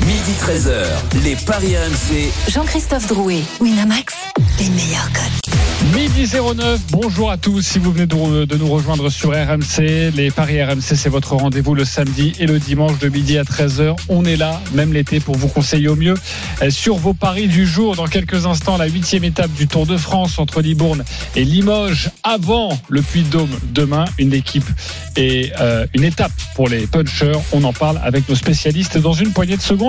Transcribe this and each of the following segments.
Midi 13h, les Paris RMC. Jean-Christophe Drouet, Winamax, les meilleurs codes. Midi 09, bonjour à tous. Si vous venez de, nous rejoindre sur RMC, les Paris RMC, c'est votre rendez-vous le samedi et le dimanche de midi à 13h. On est là, même l'été, pour vous conseiller au mieux euh, sur vos paris du jour. Dans quelques instants, la huitième étape du Tour de France entre Libourne et Limoges avant le Puy-de-Dôme demain. Une équipe et euh, une étape pour les punchers. On en parle avec nos spécialistes dans une poignée de secondes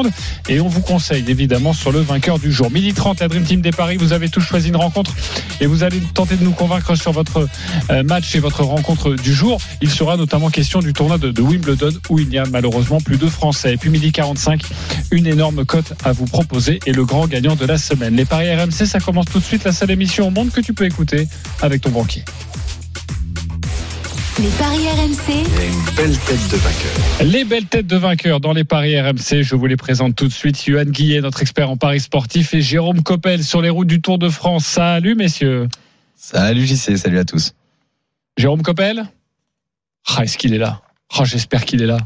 et on vous conseille évidemment sur le vainqueur du jour. Midi 30, la Dream Team des Paris, vous avez tous choisi une rencontre et vous allez tenter de nous convaincre sur votre euh, match et votre rencontre du jour. Il sera notamment question du tournoi de, Wimbledon où il n'y a malheureusement plus de Français. Et puis midi 45, une énorme cote à vous proposer et le grand gagnant de la semaine. Les Paris RMC, ça commence tout de suite, la seule émission au monde que tu peux écouter avec ton banquier. Les paris RMC, une belle tête de vainqueur. Les belles têtes de vainqueurs dans les paris RMC, je vous les présente tout de suite. Johan Guillet, notre expert en paris sportif, et Jérôme Coppel sur les routes du Tour de France. Salut messieurs. Salut JC, salut à tous. Jérôme Coppel? Ah, Est-ce qu'il est là? Ah, J'espère qu'il est là.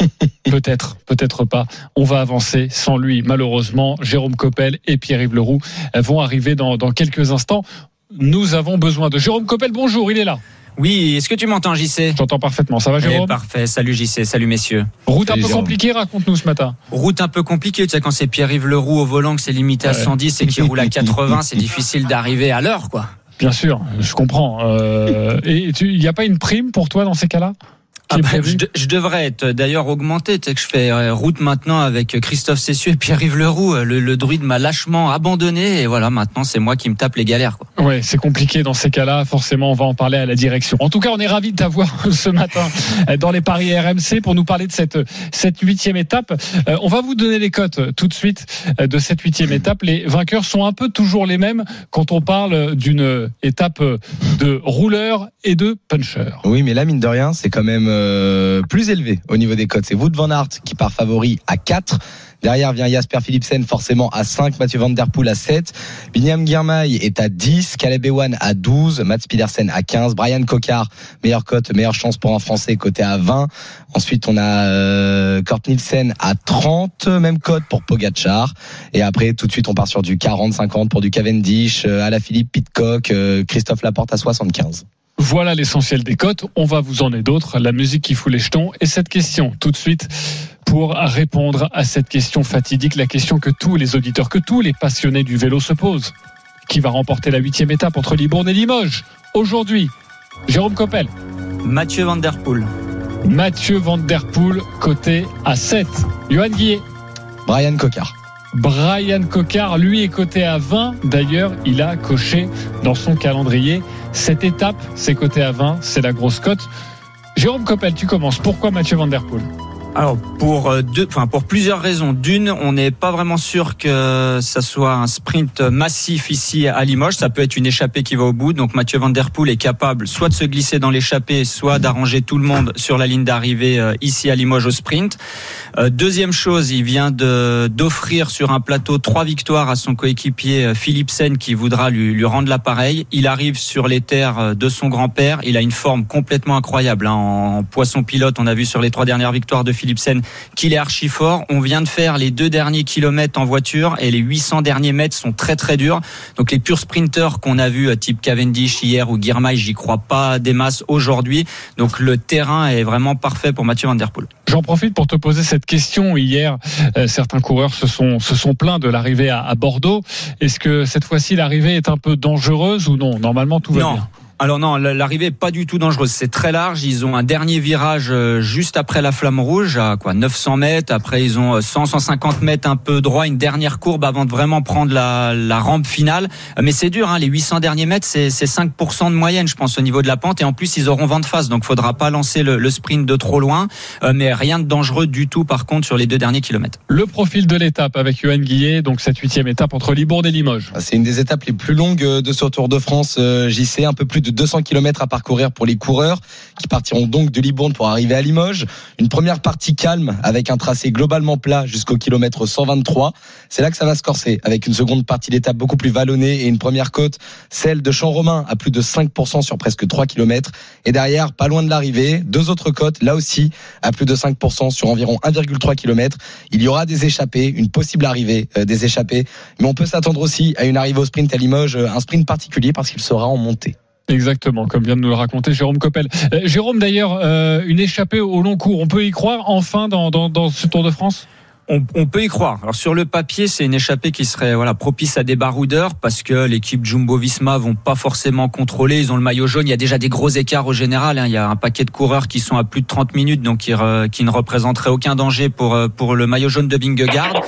peut-être, peut-être pas. On va avancer sans lui, malheureusement. Jérôme Coppel et Pierre-Yves Leroux vont arriver dans, dans quelques instants. Nous avons besoin de Jérôme Coppel. Bonjour, il est là. Oui, est-ce que tu m'entends, JC J'entends parfaitement. Ça va, Eh, Jérôme? Parfait. Salut, JC. Salut, messieurs. Route un peu Jérôme. compliquée, raconte-nous ce matin. Route un peu compliquée, tu sais, quand c'est Pierre-Yves Leroux au volant, que c'est limité à Ouais. 110 et qu'il roule à 80, c'est difficile d'arriver à l'heure, quoi. Bien sûr, je comprends. Euh, et tu- il n'y a pas une prime pour toi dans ces cas-là? Ah bah, je, de- je devrais être d'ailleurs augmenté. Tu sais que je fais euh, route maintenant avec Christophe Cessieux et Pierre-Yves Leroux. Le, le druide m'a lâchement abandonné et voilà, maintenant c'est moi qui me tape les galères. Quoi. Ouais, c'est compliqué dans ces cas-là. Forcément, on va en parler à la direction. En tout cas, on est ravis de t'avoir ce matin euh, dans les paris RMC pour nous parler de cette cette huitième étape. Euh, on va vous donner les cotes euh, tout de suite euh, de cette huitième étape. Les vainqueurs sont un peu toujours les mêmes quand on parle d'une étape euh, de rouleur et de puncher. Oui, mais là, mine de rien, c'est quand même euh, plus élevé au niveau des cotes. C'est Wout van Aert qui part favori à 4. Derrière vient Jasper Philipsen forcément à 5, Mathieu Van Der Poel à 7, Binyam Girmay est à 10, Caleb Ewan à 12, Mats Pedersen à 15, Brian Cocard, meilleure cote, meilleure chance pour un Français, côté à 20. Ensuite, on a euh, Kort Nielsen à 30, même cote pour Pogachar. Et après, tout de suite, on part sur du 40-50 pour du Cavendish, euh, Alaphilippe, Pitcock, euh, Christophe Laporte à 75. Voilà l'essentiel des cotes. On va vous en donner d'autres. La musique qui fout les jetons. Et cette question, tout de suite, pour répondre à cette question fatidique, la question que tous les auditeurs, que tous les passionnés du vélo se posent. Qui va remporter la huitième étape entre Libourne et Limoges? Aujourd'hui, Jérôme Coppel, Mathieu Van Der Poel. Mathieu Van Der Poel, coté à 7. Johan Guillet, Brian Cocard. Brian Cocard, lui, est coté à 20. D'ailleurs, il a coché dans son calendrier. Cette étape, c'est coté à 20, c'est la grosse cote. Jérôme Coppel, tu commences. Pourquoi Mathieu Van Alors pour euh, deux, enfin pour plusieurs raisons. D'une, on n'est pas vraiment sûr que ça soit un sprint massif ici à Limoges. Ça peut être une échappée qui va au bout. Donc Mathieu Van Der Poel est capable soit de se glisser dans l'échappée, soit d'arranger tout le monde sur la ligne d'arrivée euh, ici à Limoges au sprint. Euh, deuxième chose, il vient de d'offrir sur un plateau trois victoires à son coéquipier euh, Philipsen qui voudra lui, lui rendre l'appareil. Il arrive sur les terres de son grand-père. Il a une forme complètement incroyable. hein. En poisson pilote, on a vu sur les trois dernières victoires de Philipsen qu'il est archi fort. On vient de faire les deux derniers kilomètres en voiture et les 800 derniers mètres sont très très durs. Donc les purs sprinters qu'on a vus, euh, type Cavendish hier ou Girmay, j'y crois pas des masses aujourd'hui. Donc le terrain est vraiment parfait pour Mathieu Van Der Poel. J'en profite pour te poser cette question. Hier, euh, certains coureurs se sont, se sont plaints de l'arrivée à, à Bordeaux. Est-ce que cette fois-ci, l'arrivée est un peu dangereuse ou non? Normalement, tout va Non. bien. Alors non, l'arrivée est pas du tout dangereuse. C'est très large. Ils ont un dernier virage euh, juste après la flamme rouge, à quoi 900 mètres. Après, ils ont euh, 100, 150 mètres un peu droit, une dernière courbe avant de vraiment prendre la, la rampe finale. Euh, Mais c'est dur, hein, les 800 derniers mètres, c'est c'est 5% de moyenne, je pense, au niveau de la pente. Et en plus, ils auront vent de face, donc faudra pas lancer le, le sprint de trop loin. Euh, Mais rien de dangereux du tout, par contre, sur les deux derniers kilomètres. Le profil de l'étape avec Johan Guillet, donc cette huitième étape entre Libourne et Limoges. C'est une des étapes les plus longues de ce Tour de France, euh, JC, un peu plus de 200 km à parcourir pour les coureurs qui partiront donc de Libourne pour arriver à Limoges. Une première partie calme avec un tracé globalement plat jusqu'au kilomètre 123. C'est là que ça va se corser avec une seconde partie d'étape beaucoup plus vallonnée et une première côte, celle de Champ-Romain à plus de 5% sur presque 3 km. Et derrière, pas loin de l'arrivée, deux autres côtes, là aussi à plus de 5% sur environ 1,3 km. Il y aura des échappées, une possible arrivée euh, des échappées. Mais on peut s'attendre aussi à une arrivée au sprint à Limoges, euh, un sprint particulier parce qu'il sera en montée. Exactement, comme vient de nous le raconter Jérôme Coppel. Euh, Jérôme, d'ailleurs, euh, une échappée au long cours, on peut y croire enfin dans, dans, dans ce Tour de France? On, on, peut y croire. Alors sur le papier, c'est une échappée qui serait voilà propice à des baroudeurs parce que l'équipe Jumbo-Visma vont pas forcément contrôler. Ils ont le maillot jaune. Il y a déjà des gros écarts au général. Hein. Il y a un paquet de coureurs qui sont à plus de 30 minutes, donc qui, qui ne représenteraient aucun danger pour euh, pour le maillot jaune de Bingegaard.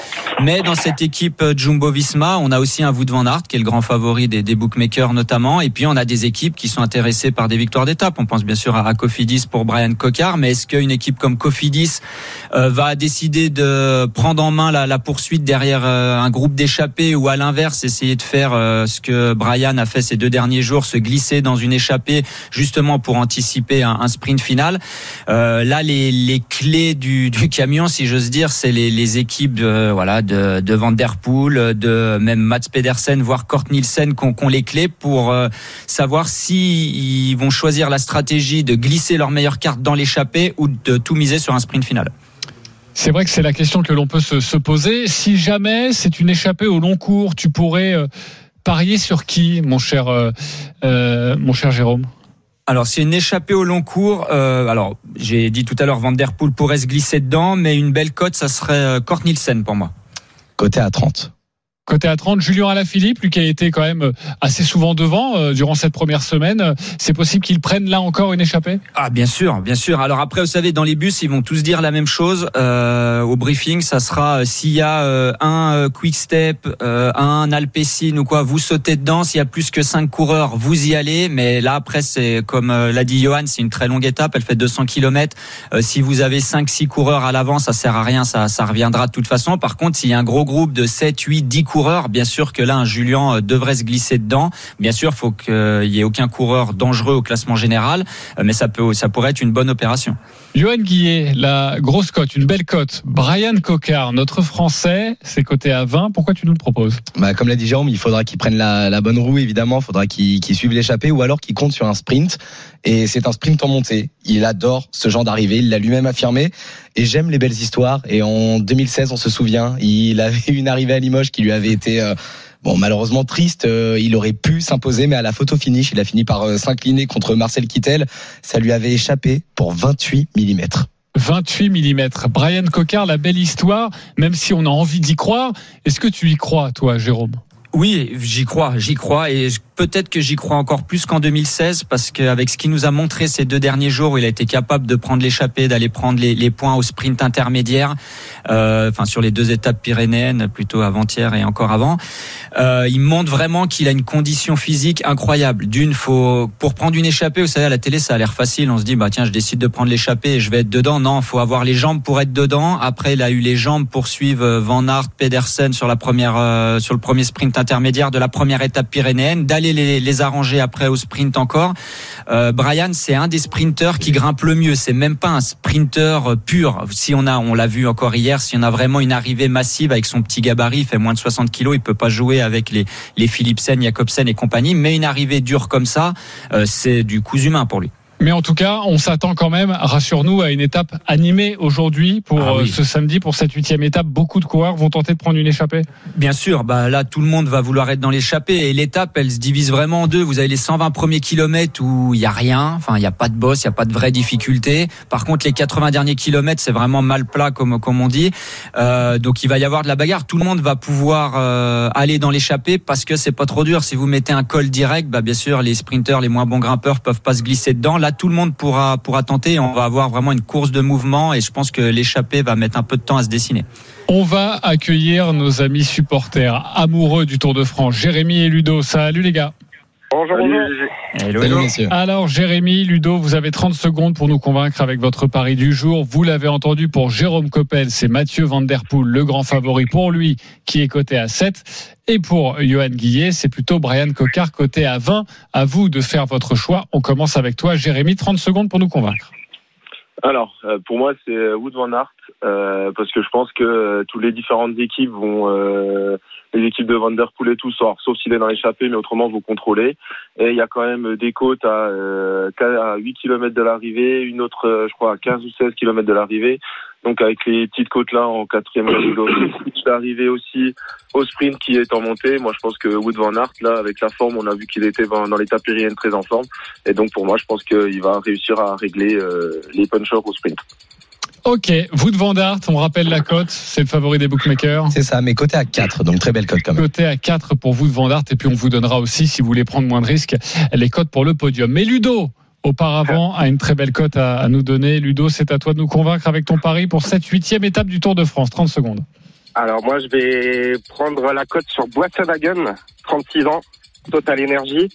Mais dans cette équipe Jumbo-Visma, on a aussi un Wout van Aert qui est le grand favori des, des, bookmakers notamment. Et puis on a des équipes qui sont intéressées par des victoires d'étape. On pense bien sûr à, à Cofidis pour Brian Cocard. Mais est-ce qu'une équipe comme Cofidis euh, va décider de prendre en main la, la poursuite derrière euh, un groupe d'échappés ou à l'inverse essayer de faire euh, ce que Brian a fait ces deux derniers jours, se glisser dans une échappée justement pour anticiper un, un sprint final. Euh, là, les, les clés du, du, camion, si j'ose dire, c'est les, les, équipes de, voilà de, de Van Der Poel, de même Mats Pedersen, voire Kort Nielsen, qui ont, les clés pour savoir si vont choisir la stratégie de glisser leur meilleure carte dans l'échappée ou de tout miser sur un sprint final. C'est vrai que c'est la question que l'on peut se, se, poser. Si jamais c'est une échappée au long cours, tu pourrais euh, parier sur qui, mon cher, euh, euh, mon cher Jérôme? Alors c'est une échappée au long cours. Euh, alors j'ai dit tout à l'heure Van Der Poel pourrait se glisser dedans, mais une belle cote, ça serait Kort Nielsen pour moi. Côté à 30. Côté à 30, Julien Alaphilippe, lui qui a été quand même assez souvent devant euh, durant cette première semaine, c'est possible qu'il prenne là encore une échappée? Ah bien sûr, bien sûr. Alors après, vous savez, dans les bus, ils vont tous dire la même chose. Euh, au briefing, ça sera euh, s'il y a euh, un euh, quick step, un Alpecin ou quoi, vous sautez dedans. S'il y a plus que cinq coureurs, vous y allez. Mais là, après, c'est comme l'a dit Johan, c'est une très longue étape. Elle fait 200 km. si vous avez 5-6 coureurs à l'avant, ça sert à rien. Ça, ça reviendra de toute façon. Par contre, s'il y a un gros groupe de 7, 8, 10 coureurs, coureurs. Bien sûr que là, un Julien euh, devrait se glisser dedans. Bien sûr, il faut qu'il y ait aucun coureur dangereux au classement général, euh, mais ça peut, ça pourrait être une bonne opération. Johan Guillet, la grosse cote, une belle cote. Brian Cocard, notre Français, c'est coté à 20. Pourquoi tu nous le proposes? Bah, Comme l'a dit Jérôme, il faudra qu'il prenne la, la, bonne roue, évidemment. Il faudra qu'il qu suive l'échappée ou alors qu'il compte sur un sprint. Et c'est un sprint en montée. Il adore ce genre d'arrivée. Il l'a lui-même affirmé. Et j'aime les belles histoires. Et en 2016, on se souvient, il avait une arrivée à Limoges qui lui avait été... Euh, Bon, malheureusement triste, euh, il aurait pu s'imposer, mais à la photo finish, il a fini par euh, s'incliner contre Marcel Kittel. Ça lui avait échappé pour 28 mm. 28 mm. Brian Cocard, la belle histoire, même si on a envie d'y croire. Est-ce que tu y crois, toi, Jérôme? Oui, j'y crois, j'y crois et peut-être que j'y crois encore plus qu'en 2016 parce qu'avec ce qu'il nous a montré ces deux derniers jours où il a été capable de prendre l'échappée, d'aller prendre les, points au sprint intermédiaire, euh, enfin sur les deux étapes pyrénéennes plutôt avant-hier et encore avant, euh, il montre vraiment qu'il a une condition physique incroyable. D'une, faut pour prendre une échappée, vous savez à la télé ça a l'air facile, on se dit bah tiens je décide de prendre l'échappée et je vais être dedans. Non, faut avoir les jambes pour être dedans. Après il a eu les jambes pour suivre Van Aert, Pedersen sur la première euh, sur le premier sprint intermédiaire de la première étape pyrénéenne, d'aller les, les, arranger après au sprint encore. Euh, Brian, c'est un des sprinteurs qui grimpe le mieux. C'est même pas un sprinter euh, pur. Si on a, on l'a vu encore hier, si on a vraiment une arrivée massive avec son petit gabarit, il fait moins de 60 kilos, il peut pas jouer avec les, les Philipsen, Jacobsen et compagnie. Mais une arrivée dure comme ça, euh, c'est du coup humain pour lui. Mais en tout cas, on s'attend quand même, rassure-nous, à une étape animée aujourd'hui pour ah oui. Euh, ce samedi, pour cette huitième étape. Beaucoup de coureurs vont tenter de prendre une échappée. Bien sûr, bah là tout le monde va vouloir être dans l'échappée et l'étape, elle se divise vraiment en deux. Vous avez les 120 premiers kilomètres où il y a rien, enfin il y a pas de boss, il y a pas de vraie difficulté. Par contre, les 80 derniers kilomètres, c'est vraiment mal plat comme comme on dit. Euh, donc il va y avoir de la bagarre. Tout le monde va pouvoir euh, aller dans l'échappée parce que c'est pas trop dur. Si vous mettez un col direct, bah bien sûr les sprinteurs, les moins bons grimpeurs peuvent pas se glisser dedans. Là, tout le monde pourra pourra tenter. On va avoir vraiment une course de mouvement et je pense que l'échappée va mettre un peu de temps à se dessiner. On va accueillir nos amis supporters amoureux du Tour de France, Jérémy et Ludo. Salut les gars. Bonjour, bonjour. Hello, Salut hello. messieurs. Alors Jérémy, Ludo, vous avez 30 secondes pour nous convaincre avec votre pari du jour. Vous l'avez entendu pour Jérôme Coppel, c'est Mathieu Van Der Poel, le grand favori pour lui, qui est coté à 7. Et pour Johan Guillet, c'est plutôt Brian Cocard coté à 20. À vous de faire votre choix. On commence avec toi, Jérémy, 30 secondes pour nous convaincre. Alors, euh, pour moi, c'est Wood Van Aert, euh, parce que je pense que euh, toutes les différentes équipes vont, euh, les équipes de Van Der Poel et tout, sauf, sauf s'il est dans l'échappée, mais autrement vont contrôler. Et il y a quand même des côtes à, euh, à 8 km de l'arrivée, une autre, euh, je crois, à 15 ou 16 km de l'arrivée. Donc avec les petites côtes là en quatrième switch d'arrivée aussi au sprint qui est en montée. Moi, je pense que Wood Van Aert, là, avec la forme, on a vu qu'il était dans, l'étape pyrénéenne très en forme. Et donc, pour moi, je pense qu'il va réussir à régler euh, les punchers au sprint. Ok, vous de Van Aert, on rappelle la cote, c'est le favori des bookmakers. C'est ça, mais côté à 4, donc très belle cote quand même. Coté à 4 pour vous de Van Aert, et puis on vous donnera aussi, si vous voulez prendre moins de risques, les cotes pour le podium. Mais Ludo, auparavant, a une très belle cote à, à nous donner. Ludo, c'est à toi de nous convaincre avec ton pari pour cette huitième étape du Tour de France. 30 secondes. Alors moi, je vais prendre la cote sur Boissonhagen, 36 ans, Total Energy.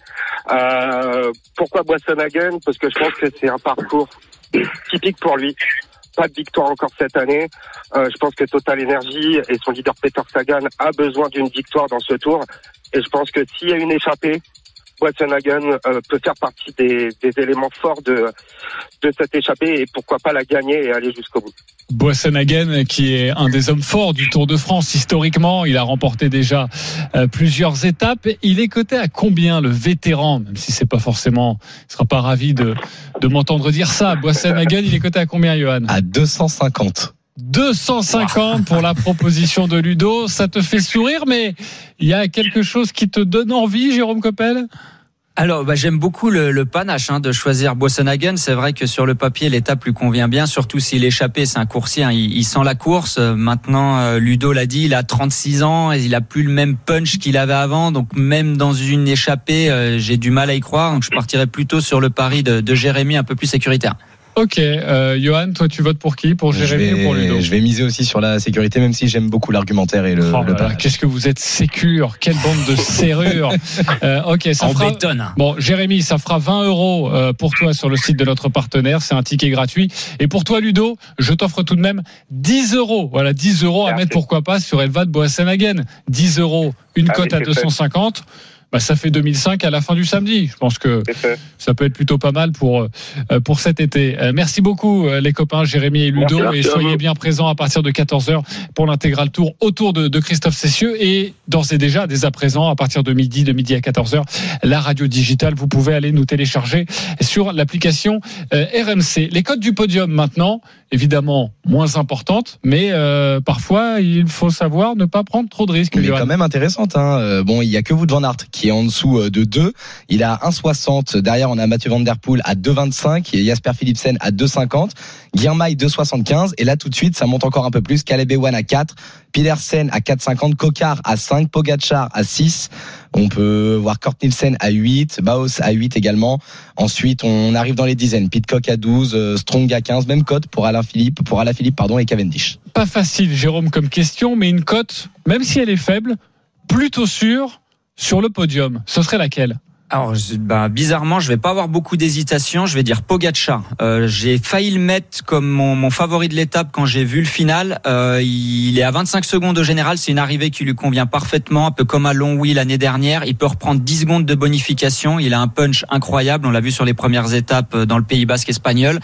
Euh, pourquoi Boissonhagen Parce que je pense que c'est un parcours typique pour lui. Pas de victoire encore cette année. Euh, je pense que Total Energy et son leader Peter Sagan a besoin d'une victoire dans ce tour. Et je pense que s'il y a une échappée, Boissonhagen euh, peut faire partie des, des éléments forts de, de cette échappée et pourquoi pas la gagner et aller jusqu'au bout. Boissonhagen, qui est un des hommes forts du Tour de France historiquement, il a remporté déjà euh, plusieurs étapes. Il est coté à combien le vétéran, même si c'est pas forcément, il sera pas ravi de, de m'entendre dire ça. Boissonhagen, il est coté à combien, Johan? À 250. 250 pour la proposition de Ludo. Ça te fait sourire, mais il y a quelque chose qui te donne envie, Jérôme Coppel? Alors, bah, j'aime beaucoup le, panache hein, de choisir Boissonhagen. C'est vrai que sur le papier, l'étape lui convient bien, surtout s'il échappé, c'est un coursier, hein, il, il sent la course. Euh, Maintenant, euh, Ludo l'a dit, il a 36 ans, et il a plus le même punch qu'il avait avant. Donc même dans une échappée, euh, j'ai du mal à y croire. Donc je partirais plutôt sur le pari de, de Jérémy, un peu plus sécuritaire. Ok, euh, Johan, toi tu votes pour qui Pour Jérémy ou pour Ludo? je vais miser aussi sur la sécurité, même si j'aime beaucoup l'argumentaire et le, Oh le là là, panache. Qu'est-ce que vous êtes sécure Quelle bande de serrure Euh, Ok, ça En fera... bétonne. Bon, Jérémy, ça fera 20 euros euh, pour toi sur le site de notre partenaire. C'est un ticket gratuit. Et pour toi, Ludo, je t'offre tout de même 10 euros. Voilà, 10 euros à Merci. mettre pourquoi pas sur Elva de Boassenhagen. 10 euros, une Ah cote à c'est fait. 250. Bah, ça fait 2005 à la fin du samedi. Je pense que ça peut être plutôt pas mal pour euh, pour cet été. Euh, merci beaucoup euh, les copains Jérémy et Ludo Merci, merci et soyez bien présents à partir de 14h pour l'intégral tour autour de, de Christophe Cessieux et d'ores et déjà dès à présent à partir de midi de midi à 14h la radio digitale vous pouvez aller nous télécharger sur l'application euh, RMC. Les codes du podium maintenant évidemment moins importantes mais euh, parfois il faut savoir ne pas prendre trop de risques. Mais quand même intéressante. Hein. Euh, Bon, il y a que vous de Van Aert qui est en dessous euh, de 2. Il a 1,60. Derrière, on a Mathieu Van Der Poel à 2,25 et Jasper Philipsen à 2,50. Guirmail 2,75. Et là, tout de suite, ça monte encore un peu plus. Caleb Ewan à 4. Petersen à 4,50. Kokar à 5. Pogacar à 6. On peut voir Kort Nielsen à 8. Baos à 8 également. Ensuite, on arrive dans les dizaines. Pitcock à 12. euh, Strong à 15. Même cote pour Alain Philippe, pour Alain Philippe, pardon, et Cavendish. pas facile, Jérôme, comme question, mais une cote, même si elle est faible, plutôt sûre sur le podium. Ce serait laquelle? Alors, bah, bizarrement, je vais pas avoir beaucoup d'hésitation. Je vais dire Pogacar. Euh, j'ai failli le mettre comme mon, mon favori de l'étape quand j'ai vu le final. Euh, il est à 25 secondes au général. C'est une arrivée qui lui convient parfaitement, un peu comme à Longwy l'année dernière. Il peut reprendre 10 secondes de bonification. Il a un punch incroyable. On l'a vu sur les premières étapes euh, dans le Pays Basque espagnol.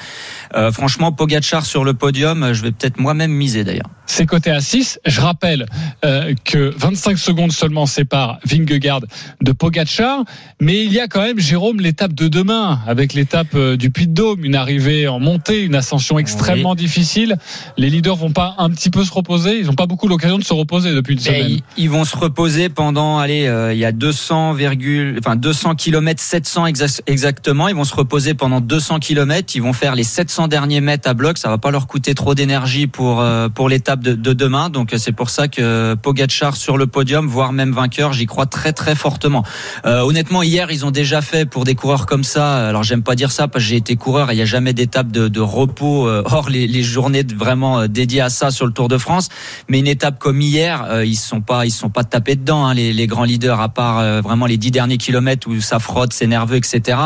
Euh, franchement, Pogacar sur le podium, euh, je vais peut-être moi-même miser d'ailleurs. C'est coté à 6. Je rappelle euh, que 25 secondes seulement séparent Vingegaard de Pogacar, mais il y a quand même, Jérôme, l'étape de demain, avec l'étape euh, du Puy-de-Dôme, une arrivée en montée, une ascension extrêmement difficile. Les leaders vont pas un petit peu se reposer Ils n'ont pas beaucoup l'occasion de se reposer depuis une semaine. ils, ils vont se reposer pendant, allez, euh, il y a 200, virgule- enfin 200 km, 700 exa- exactement. Ils vont se reposer pendant 200 km. Ils vont faire les 700 derniers mètres à bloc. Ça va pas leur coûter trop d'énergie pour euh, pour l'étape de, de demain. Donc c'est pour ça que Pogacar sur le podium, voire même vainqueur, j'y crois très très fortement. Euh, honnêtement, hier ils ont déjà fait pour des coureurs comme ça. Alors j'aime pas dire ça parce que j'ai été coureur et il n'y a jamais d'étape de, repos euh, hors les, journées vraiment euh, dédiées à ça sur le Tour de France. Mais une étape comme hier, euh, ils sont pas ils sont pas tapés dedans hein, les, grands leaders à part vraiment les dix derniers kilomètres où ça frotte, c'est nerveux, etc.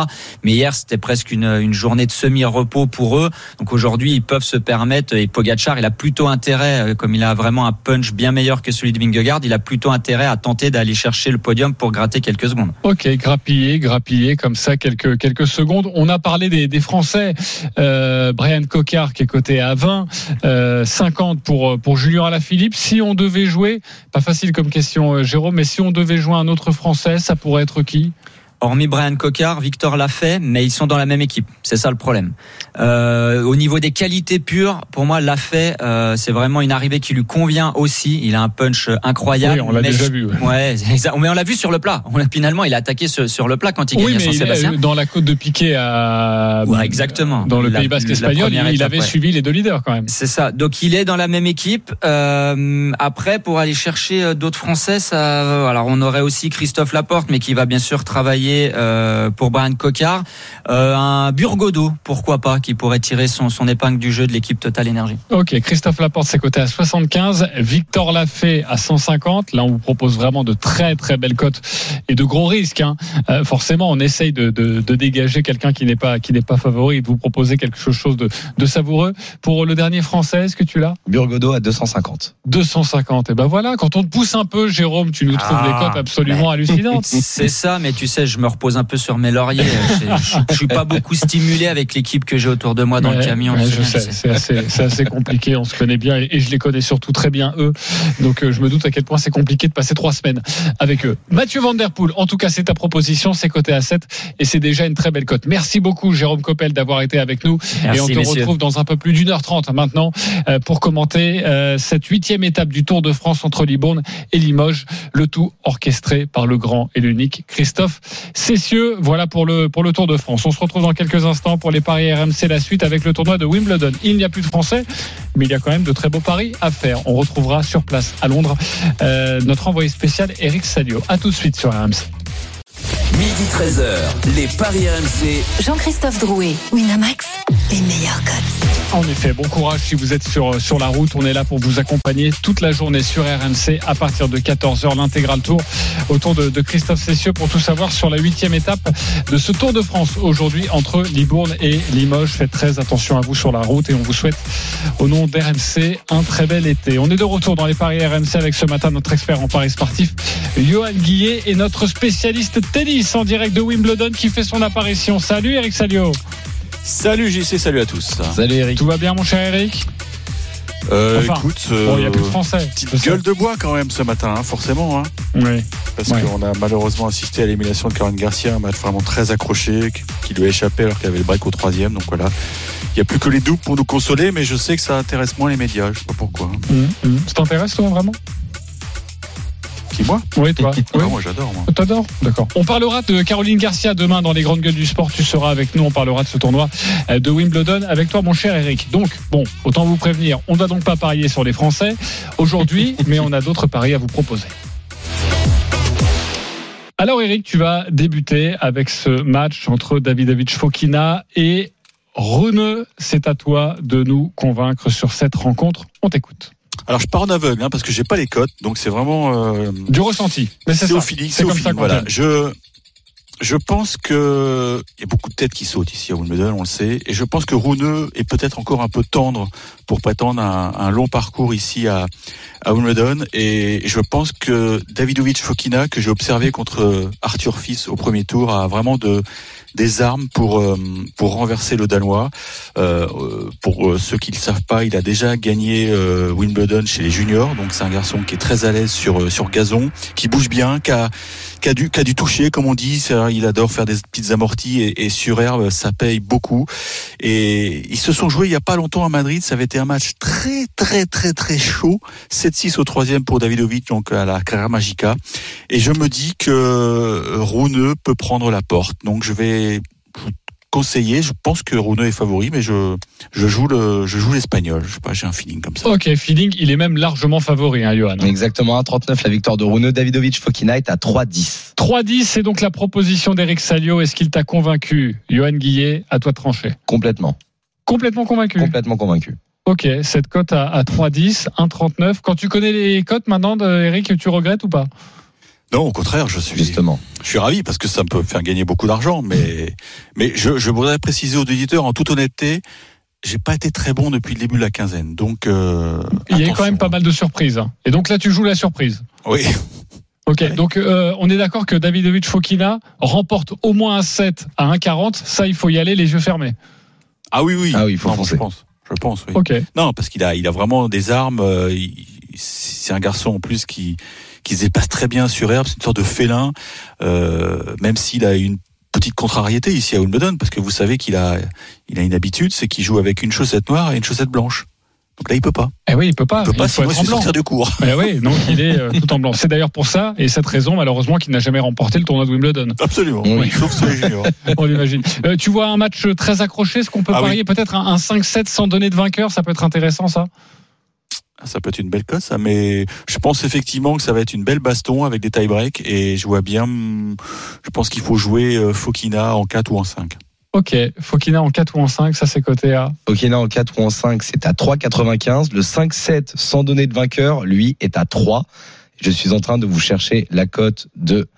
Mais hier c'était presque une, une journée de semi-repos pour eux. Donc aujourd'hui ils peuvent se permettre et Pogacar il a plutôt intérêt comme il a vraiment un punch bien meilleur que celui de Vingegaard, il a plutôt intérêt à tenter d'aller chercher le podium pour gratter quelques secondes. Ok, grappiller, grappiller comme ça quelques quelques secondes. On a parlé des, Français. Euh, Brian Cocard qui est coté à 20, euh, 50 pour pour Julien Alaphilippe. Si on devait jouer, pas facile comme question, euh, Jérôme, mais si on devait jouer un autre Français, ça pourrait être qui? Hormis Brian Cocard, Victor l'a fait, mais ils sont dans la même équipe. C'est ça le problème. Euh, au niveau des qualités pures, pour moi, l'a fait. Euh, c'est vraiment une arrivée qui lui convient aussi. Il a un punch incroyable. Oui, on l'a déjà vu. Ouais, mais on l'a vu sur le plat. On finalement, il a attaqué sur, sur le plat quand il oui, mais Sébastien. Dans la côte de Piquet à ouais, exactement. Dans le Pays Basque espagnol, il, il avait ouais. suivi les deux leaders quand même. C'est ça. Donc il est dans la même équipe. Euh, après, pour aller chercher d'autres Français, ça. Alors on aurait aussi Christophe Laporte, mais qui va bien sûr travailler euh, pour Brian Cocard. Euh, un Burgodo, pourquoi pas, qui pourrait tirer son, son épingle du jeu de l'équipe Total Énergie. Ok, Christophe Laporte, c'est coté à 75. Victor Lafay à 150. Là, on vous propose vraiment de très très belles cotes et de gros risques. Hein. Euh, forcément, on essaye de, de, de dégager quelqu'un qui n'est pas qui n'est pas favori et de vous proposer quelque chose de, de savoureux. Pour le dernier français, est-ce que tu l'as? Burgodo à 250. 250. Et ben voilà, quand on te pousse un peu, Jérôme, tu nous trouves Ah, des cotes absolument hallucinantes. C'est ça, mais tu sais, je me repose un peu sur mes lauriers. Je, je, suis pas beaucoup stimulé avec l'équipe que j'ai autour de moi dans Ouais, le camion. ouais, c'est assez, compliqué. On se connaît bien et, et je les connais surtout très bien eux. Donc euh, je me doute à quel point c'est compliqué de passer trois semaines avec eux. Mathieu Van Der Poel, en tout cas c'est ta proposition, c'est coté à 7 et c'est déjà une très belle cote. Merci beaucoup Jérôme Coppel d'avoir été avec nous Merci, et on te messieurs. retrouve dans un peu plus d'une heure trente maintenant euh, pour commenter euh, cette huitième étape du Tour de France entre Libourne et Limoges, le tout orchestré par le grand et l'unique Christophe Cessieux. Voilà pour le pour le Tour de France. On se retrouve dans quelques instants pour les paris RMC la suite avec le tournoi de Wimbledon. Il n'y a plus de Français, mais il y a quand même de très beaux paris à faire. On retrouvera sur place à Londres euh, notre envoyé spécial Eric Salio. À tout de suite sur RMC. Midi 13h, les Paris RMC. Jean-Christophe Drouet, Winamax, les meilleurs cotes. En effet, bon courage si vous êtes sur, sur la route. On est là pour vous accompagner toute la journée sur RMC à partir de 14h, l'intégral tour autour de, de Christophe Cessieux pour tout savoir sur la huitième étape de ce Tour de France aujourd'hui entre Libourne et Limoges. Faites très attention à vous sur la route et on vous souhaite au nom d'RMC un très bel été. On est de retour dans les paris RMC avec ce matin notre expert en paris sportif, Johan Guillet et notre spécialiste tennis en direct de Wimbledon qui fait son apparition. Salut Eric Salio. Salut JC, salut à tous. Salut Eric. Tout va bien mon cher Eric? Euh, Enfin, écoute, Bon, il n'y a euh, plus de français. petite gueule de bois quand même ce matin, hein, forcément, hein, Oui. parce Ouais. qu'on a malheureusement assisté à l'élimination de Caroline Garcia, un match vraiment très accroché, qui- lui a échappé alors qu'elle avait le break au troisième. Donc voilà, il n'y a plus que les doubles pour nous consoler, mais je sais que ça intéresse moins les médias, je sais pas pourquoi. Hum, hum. Ça t'intéresse toi vraiment? Moi Oui, toi. Oui. Moi j'adore. Moi. T'adores D'accord. On parlera de Caroline Garcia demain dans les grandes gueules du sport. Tu seras avec nous. On parlera de ce tournoi euh, de Wimbledon avec toi, mon cher Eric. Donc, bon, autant vous prévenir, on ne va donc pas parier sur les Français aujourd'hui, mais on a d'autres paris à vous proposer. Alors, Eric, tu vas débuter avec ce match entre Davidovich Fokina et Rune. C'est à toi de nous convaincre sur cette rencontre. On t'écoute. Alors je pars en aveugle hein, parce que j'ai pas les cotes, donc c'est vraiment euh, Du ressenti. Mais c'est au feeling, C'est au feeling. Voilà. Je je pense que il y a beaucoup de têtes qui sautent ici à Wimbledon, on le sait, et je pense que Rouneux est peut-être encore un peu tendre pour prétendre un, un long parcours ici à, à Wimbledon, et je pense que Davidovic Fokina que j'ai observé contre Arthur Fils au premier tour a vraiment de des armes pour euh, pour renverser le danois. Euh, euh, pour ceux qui ne savent pas, il a déjà gagné Wimbledon chez les juniors, donc c'est un garçon qui est très à l'aise sur sur gazon, qui bouge bien, qui a qui a du qui a du toucher comme on dit. Il adore faire des petites amorties et, et sur herbe, ça paye beaucoup. Et ils se sont joués il y a pas longtemps à Madrid. Ça avait été un match très très très très chaud. 7-6 au troisième pour Davidovic, donc à la Carrera Magica. Et je me dis que Rouneux peut prendre la porte. Donc je vais conseiller. Je pense que Rune est favori, mais je, je joue le, je joue l'espagnol. Je sais pas, j'ai un feeling comme ça. Ok, feeling, il est même largement favori, hein, Johan. Exactement, 1,39 la victoire de Rune. Davidovic Fokina est à 3,10. 3-10, c'est donc la proposition d'Eric Salio. Est-ce qu'il t'a convaincu Johan Guillet, à toi de trancher? Complètement. Complètement convaincu. Complètement convaincu. Ok, cette cote à, à 3-10, 1,39. Quand tu connais les cotes maintenant, de Eric, tu regrettes ou pas? Non, au contraire, je suis, Justement. je suis ravi parce que ça me peut faire gagner beaucoup d'argent, mais, mais je, je voudrais préciser aux auditeurs en toute honnêteté, j'ai pas été très bon depuis le début de la quinzaine, donc euh, Il y a eu quand même pas mal de surprises. hein. Et donc là, tu joues la surprise. Oui, Ok, donc euh, on est d'accord que Davidovic Fokina remporte au moins un 7 à 1,40. Ça, il faut y aller les yeux fermés. ah oui, oui, Ah oui, il faut Non, foncer. Je pense, je pense, oui. Ok. Non, parce qu'il a, il a vraiment des armes. euh, il- C'est un garçon en plus qui, qui se dépasse très bien sur herbe. C'est une sorte de félin, euh, même s'il a une petite contrariété ici à Wimbledon, parce que vous savez qu'il a, il a une habitude, c'est qu'il joue avec une chaussette noire et une chaussette blanche. Donc là, il peut pas. Eh oui, il peut pas. Il peut pas, faut sinon il être en blanc. sortir du cours. Eh oui, donc il est euh, tout en blanc. C'est d'ailleurs pour ça et cette raison, malheureusement, qu'il n'a jamais remporté le tournoi de Wimbledon. Absolument. Oui. Sauf. On l'imagine. Euh, tu vois un match très accroché, est-ce qu'on peut Ah oui. parier peut-être un, un 5-7 sans donner de vainqueur? Ça peut être intéressant, ça? Ça peut être une belle cote, ça, mais je pense effectivement que ça va être une belle baston avec des tie-breaks et je vois bien, hum, je pense qu'il faut jouer euh, Fokina en 4 ou en 5. Ok, Fokina en 4 ou en 5, ça c'est coté à? Fokina en 4 ou en 5, c'est à 3,95. Le 5-7 sans donner de vainqueur, lui, est à 3. Je suis en train de vous chercher la cote de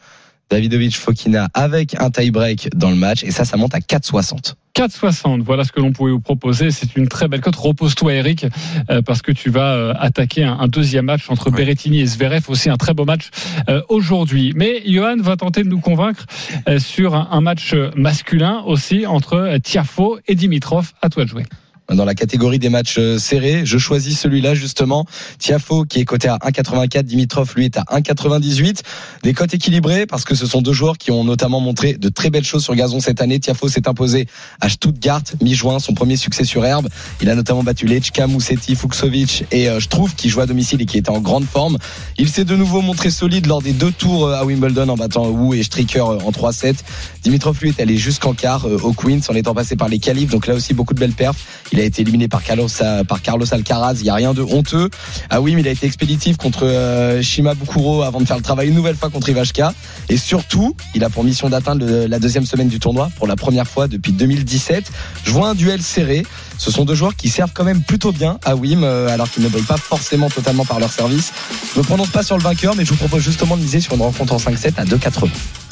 Davidovic Fokina avec un tie-break dans le match et ça, ça monte à 4,60. 4,60, voilà ce que l'on pouvait vous proposer. C'est une très belle cote. Repose-toi, Eric, euh, parce que tu vas euh, attaquer un, un deuxième match entre Ouais. Berrettini et Zverev, aussi un très beau match euh, aujourd'hui. Mais Johan va tenter de nous convaincre euh, sur un, un match masculin aussi entre euh, Tiafo et Dimitrov. À toi de jouer. Dans la catégorie des matchs euh, serrés, je choisis celui-là justement. Tiafo qui est coté à 1,84, Dimitrov lui est à 1,98. Des cotes équilibrées parce que ce sont deux joueurs qui ont notamment montré de très belles choses sur gazon cette année. Tiafo s'est imposé à Stuttgart mi-juin, son premier succès sur herbe. Il a notamment battu Lechka, Musetti, Fuxovic et euh, trouve qui joue à domicile et qui était en grande forme. Il s'est de nouveau montré solide lors des deux tours euh, à Wimbledon en battant Wu et Stricker en 3-7. Dimitrov lui est allé jusqu'en quart au Queens en étant passé par les qualifs. Donc là aussi beaucoup de belles perfs. Il a été éliminé par Carlos, par Carlos Alcaraz. Il n'y a rien de honteux. Ah oui, il a été expéditif contre euh, Shima Bukuro avant de faire le travail une nouvelle fois contre Ivashka. Et surtout, il a pour mission d'atteindre la deuxième semaine du tournoi pour la première fois depuis 2017. Je vois un duel serré. Ce sont deux joueurs qui servent quand même plutôt bien à Wim, euh, alors qu'ils ne brillent pas forcément totalement par leur service. Je me prononce pas sur le vainqueur, mais je vous propose justement de miser sur une rencontre en 5-7 à 2,80.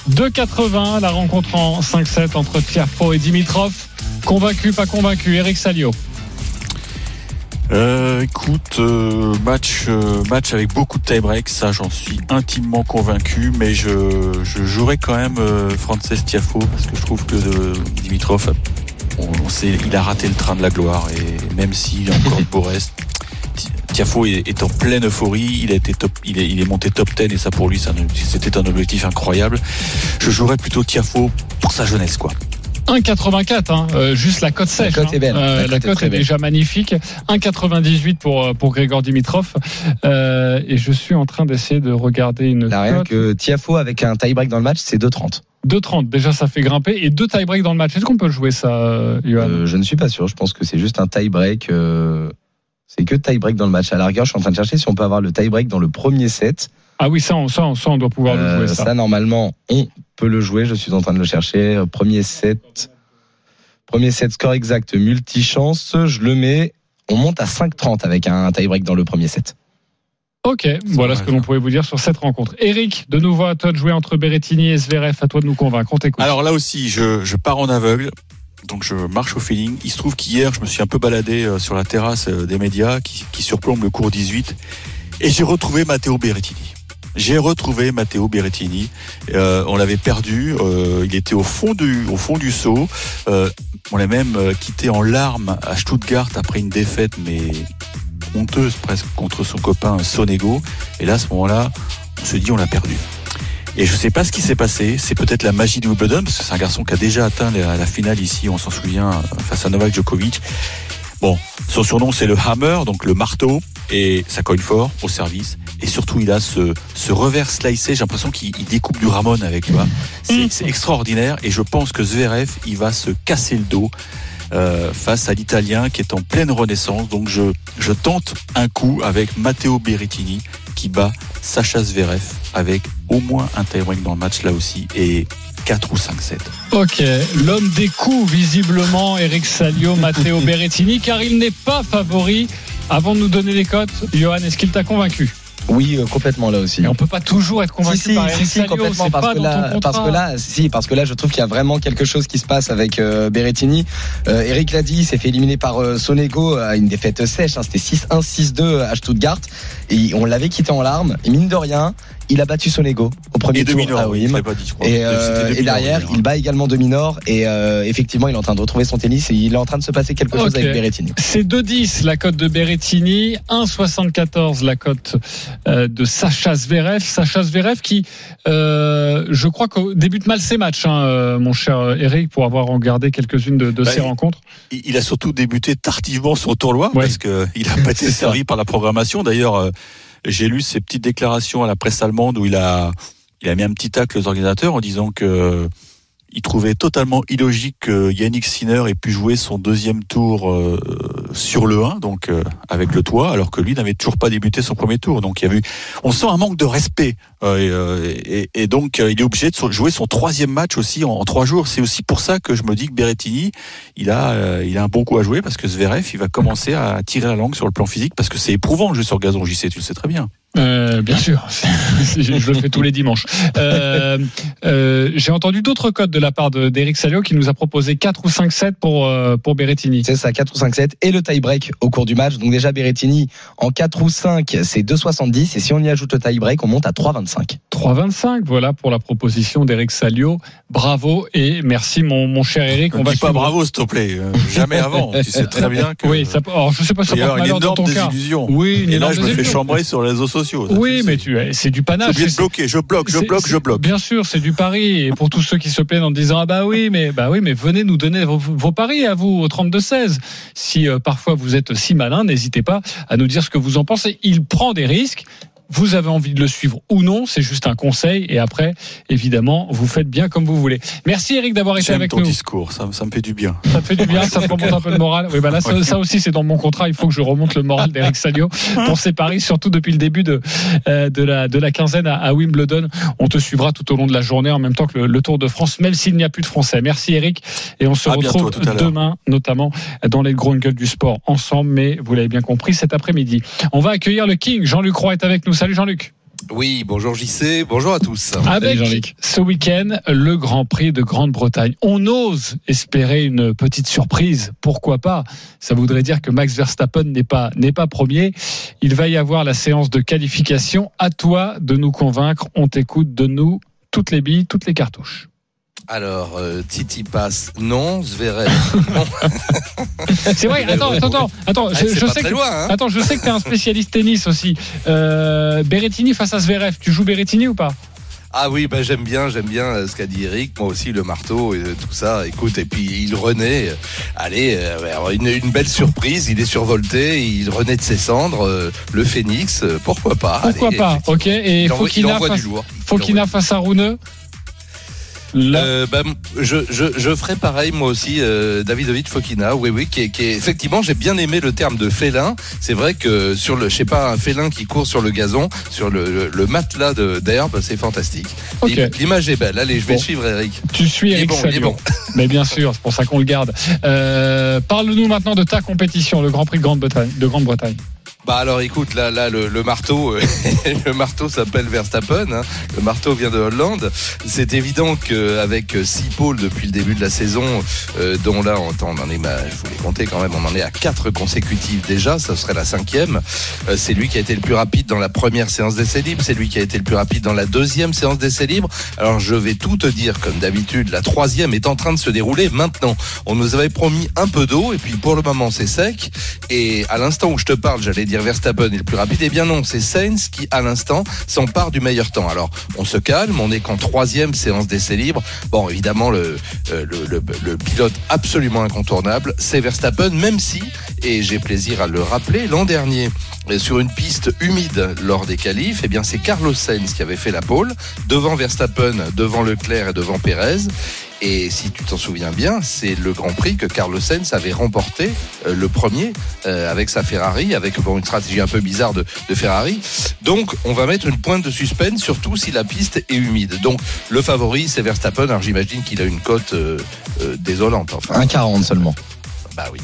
2,80, la rencontre en 5-7 entre Tiafo et Dimitrov. Convaincu, pas convaincu, Eric Salio. Euh, écoute, euh, match, euh, match avec beaucoup de tie-break, ça j'en suis intimement convaincu, mais je, je jouerai quand même Frances Tiafo parce que je trouve que Dimitrov, on, on sait, il a raté le train de la gloire et même s'il a encore beau reste, Tiafo est, est en pleine euphorie, il a été top, il est, il est monté top 10 et ça pour lui un- c'était un objectif incroyable. Je jouerais plutôt Tiafo pour sa jeunesse quoi. 1,84, hein, euh, juste la cote sèche. cote est belle. Euh, La la cote est déjà magnifique. 1,98 pour, euh, pour Grégor Dimitrov. Euh, et je suis en train d'essayer de regarder une Là, rien que Tiafo avec un tie-break dans le match, c'est 2,30. 2,30. Déjà, ça fait grimper. Et deux tie-break dans le match. Est-ce qu'on peut le jouer, ça, Johan? Euh, je ne suis pas sûr. Je pense que c'est juste un tie-break. euh, c'est que tie-break dans le match. À la rigueur, je suis en train de chercher si on peut avoir le tie-break dans le premier set. Ah oui, ça, on, ça, on, ça, on doit pouvoir le Euh, jouer, ça. ça, normalement, on peut le jouer. Je suis en train de le chercher. Premier set. Premier set score exact, multi-chance. Je le mets. On monte à 5,30 avec un tie-break dans le premier set. Ok, voilà ce que l'on pouvait vous dire sur cette rencontre. Eric, de nouveau à toi de jouer entre Berrettini et Zverev. À toi de nous convaincre. On t'écoute. Alors là aussi, je, je pars en aveugle. Donc je marche au feeling. Il se trouve qu'hier, je me suis un peu baladé euh, sur la terrasse euh, des médias qui, surplombe le cours 18 et j'ai retrouvé Matteo Berrettini. J'ai retrouvé Matteo Berrettini. Euh, on l'avait perdu. il était au fond du, au fond du seau. On l'a même quitté en larmes à Stuttgart après une défaite, mais honteuse presque contre son copain Sonego. Et là, à ce moment-là, on se dit on l'a perdu. Et je sais pas ce qui s'est passé. C'est peut-être la magie de Wimbledon, parce que c'est un garçon qui a déjà atteint la, la finale ici, on s'en souvient, face à Novak Djokovic. Bon, son surnom c'est le Hammer, donc le marteau. et ça cogne fort au service. Et surtout, il a ce, ce revers slicé. J'ai l'impression qu'il il découpe du Ramon avec, tu vois. C'est c'est extraordinaire. Et je pense que Zverev, il va se casser le dos. euh, face à l'Italien qui est en pleine renaissance. Donc je, je tente un coup avec Matteo Berrettini qui bat Sacha Zverev avec au moins un tie-break dans le match là aussi et 4 ou 5-7. Ok, l'homme des coups, visiblement, Eric Salio, Matteo Berrettini, car il n'est pas favori. Avant de nous donner les cotes, Johan, est-ce qu'il t'a convaincu? Oui, euh, complètement là aussi. Mais on peut pas toujours être convaincu Si, si, par si, si, complètement, parce que là, parce que là, si, parce que là, je trouve qu'il y a vraiment quelque chose qui se passe avec euh, Berrettini. Euh, Eric l'a dit, il s'est fait éliminer par euh, Sonego à une défaite sèche. hein, C'était 6-1, 6-2 à Stuttgart. Et on l'avait quitté en larmes. Et mine de rien, il a battu Sonego au premier Et tour Dominor, à pas dit, je crois. Et, euh, et derrière, il bat également Dominor. Et euh, effectivement, il est en train de retrouver son tennis et il est en train de se passer quelque chose avec Berrettini. C'est 2-10 la cote de Berrettini, 1,74 la cote euh, de Sacha Zverev. Sacha Zverev qui, euh, je crois, que débute mal ses matchs, hein, mon cher Eric, pour avoir regardé quelques-unes de, de Bah, ses il- rencontres. Il a surtout débuté tardivement son tournoi Ouais. parce que il a pas été servi par la programmation. D'ailleurs, euh, j'ai lu ses petites déclarations à la presse allemande où il a il a mis un petit tacle aux organisateurs en disant que il trouvait totalement illogique que Yannick Sinner ait pu jouer son deuxième tour euh, sur le 1, donc euh, avec le toit, alors que lui n'avait toujours pas débuté son premier tour. Donc il y a eu, on sent un manque de respect, euh, et, euh, et, donc euh, il est obligé de jouer son troisième match aussi en, trois jours. C'est aussi pour ça que je me dis que Berrettini, il a, euh, il a un bon coup à jouer parce que Zverev, il va commencer à tirer la langue sur le plan physique parce que c'est éprouvant de jouer sur gazon. JC, tu le sais très bien. Euh, bien sûr, je, je le fais tous les dimanches. Euh, euh, J'ai entendu d'autres codes de la part de- d'Eric Salio qui nous a proposé 4 ou 5-7 pour, euh, pour Berrettini. C'est ça, 4 ou 5 7 et le tie-break au cours du match. Donc déjà Berrettini en 4 ou 5, c'est 2,70 et si on y ajoute le tie-break, on monte à 3,25. 3,25, voilà pour la proposition d'Eric Salio. Bravo et merci mon, mon cher Eric. Ne On va dis pas bravo, s'il te plaît. Euh, Jamais avant. tu sais très bien que. Oui, ça, alors je sais pas si ça il y a porte une malheur dans énorme ton cas. désillusion. Oui, une Et là, je me fais chambrer sur les réseaux sociaux. Ça, Oui, mais tu, c'est du Je suis panache. C'est- bloquer, je bloque, je bloque, je bloque. Bien sûr, c'est du pari. Et pour tous ceux qui se plaignent en disant ah bah oui, mais bah oui, mais venez nous donner vos, vos paris à vous au 32 16. Si euh, parfois vous êtes si malin, n'hésitez pas à nous dire ce que vous en pensez. Il prend des risques. Vous avez envie de le suivre ou non, c'est juste un conseil. Et après, évidemment, vous faites bien comme vous voulez. Merci Eric d'avoir été avec ton nous. discours, ça, me- ça me fait du bien. Ça te fait du bien, ça te remonte un peu le moral. Oui, bah là, ça, ça aussi, c'est dans mon contrat. Il faut que je remonte le moral d'Eric Salio pour ses paris, surtout depuis le début de, euh, de, la, de la quinzaine à, à Wimbledon. On te suivra tout au long de la journée en même temps que le, le Tour de France, même s'il n'y a plus de Français. Merci Eric. Et on se À retrouve demain, notamment dans les grandes gueules du sport ensemble. Mais vous l'avez bien compris, cet après-midi. On va accueillir le King. Jean-Luc Roy est avec nous. Salut Jean-Luc. Oui, bonjour JC, bonjour à tous. Avec Jean-Luc. ce week-end, le Grand Prix de Grande-Bretagne. On ose espérer une petite surprise. Pourquoi pas Ça voudrait dire que Max Verstappen n'est pas, n'est pas premier. Il va y avoir la séance de qualification. À toi de nous convaincre. On t'écoute, de nous toutes les billes, toutes les cartouches. Alors, euh, Titi passe, non, Zverev, non. C'est vrai, attends, attends, attends, attends, Ah, je, c'est je sais que, loin, hein. attends, je sais que t'es un spécialiste tennis aussi. Euh, Berrettini face à Zverev, tu joues Berrettini ou pas? Ah oui, ben j'aime bien, j'aime bien euh, ce qu'a dit Eric, moi aussi le marteau et euh, tout ça. Écoute, et puis il renaît. Allez, une, une belle surprise. Il est survolté, il renaît de ses cendres. Le phénix, pourquoi pas? Pourquoi Allez, pas? Ok, et Il face, à Rouneux Euh, ben, je, je, je ferai pareil moi aussi, euh, Davidovic Fokina, oui oui, qui est, qui est- effectivement j'ai bien aimé le terme de félin. C'est vrai que sur le, je sais pas, un félin qui court sur le gazon, sur le, le, le matelas d'herbe, c'est fantastique. Ok. Et L'image est belle. Allez, je vais Bon. suivre Eric. tu suis Il est Eric bon, il est Salio. bon. Mais bien sûr, c'est pour ça qu'on le garde. Euh, Parle-nous maintenant de ta compétition, le Grand Prix de Grande-Bretagne. Bah alors écoute, là, là le, le marteau, euh, le marteau s'appelle Verstappen. hein. Le marteau vient de Hollande. C'est évident qu'avec six pôles depuis le début de la saison, euh, dont là, on, en est, bah, je vous l'ai compté quand même, on en est à quatre consécutives déjà. Ça serait la cinquième. Euh, c'est lui qui a été le plus rapide dans la première séance d'essai libre. C'est lui qui a été le plus rapide dans la deuxième séance d'essai libre. Alors je vais tout te dire comme d'habitude. La troisième est en train de se dérouler maintenant. On nous avait promis un peu d'eau et puis pour le moment c'est sec. Et à l'instant où je te parle, j'allais Verstappen est le plus rapide. Eh bien non, c'est Sainz qui, à l'instant, s'empare du meilleur temps. Alors, on se calme, on est qu'en troisième séance d'essai libre. Bon, évidemment, le, euh, pilote absolument incontournable, c'est Verstappen, même si, et j'ai plaisir à le rappeler, l'an dernier, sur une piste humide lors des qualifs, eh bien c'est Carlos Sainz qui avait fait la pole devant Verstappen, devant Leclerc et devant Pérez. Et si tu t'en souviens bien, c'est le Grand Prix que Carlos Sainz avait remporté euh, le premier euh, avec sa Ferrari, avec bon, une stratégie un peu bizarre de, de, Ferrari. Donc on va mettre une pointe de suspense, surtout si la piste est humide. Donc le favori c'est Verstappen. Alors j'imagine qu'il a une cote euh, désolante. Enfin, 1,40 seulement. Bah oui.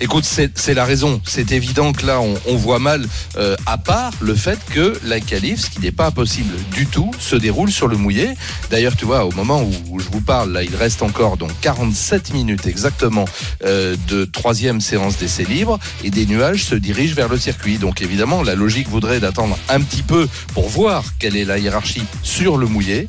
Écoute, c'est la raison. C'est évident que là, on, voit mal, euh, à part le fait que la qualif, ce qui n'est pas impossible du tout, se déroule sur le mouillé. D'ailleurs, tu vois, au moment où, je vous parle, là, il reste encore donc 47 minutes exactement euh, de troisième séance d'essai libre et des nuages se dirigent vers le circuit. Donc évidemment, la logique voudrait d'attendre un petit peu pour voir quelle est la hiérarchie sur le mouillé.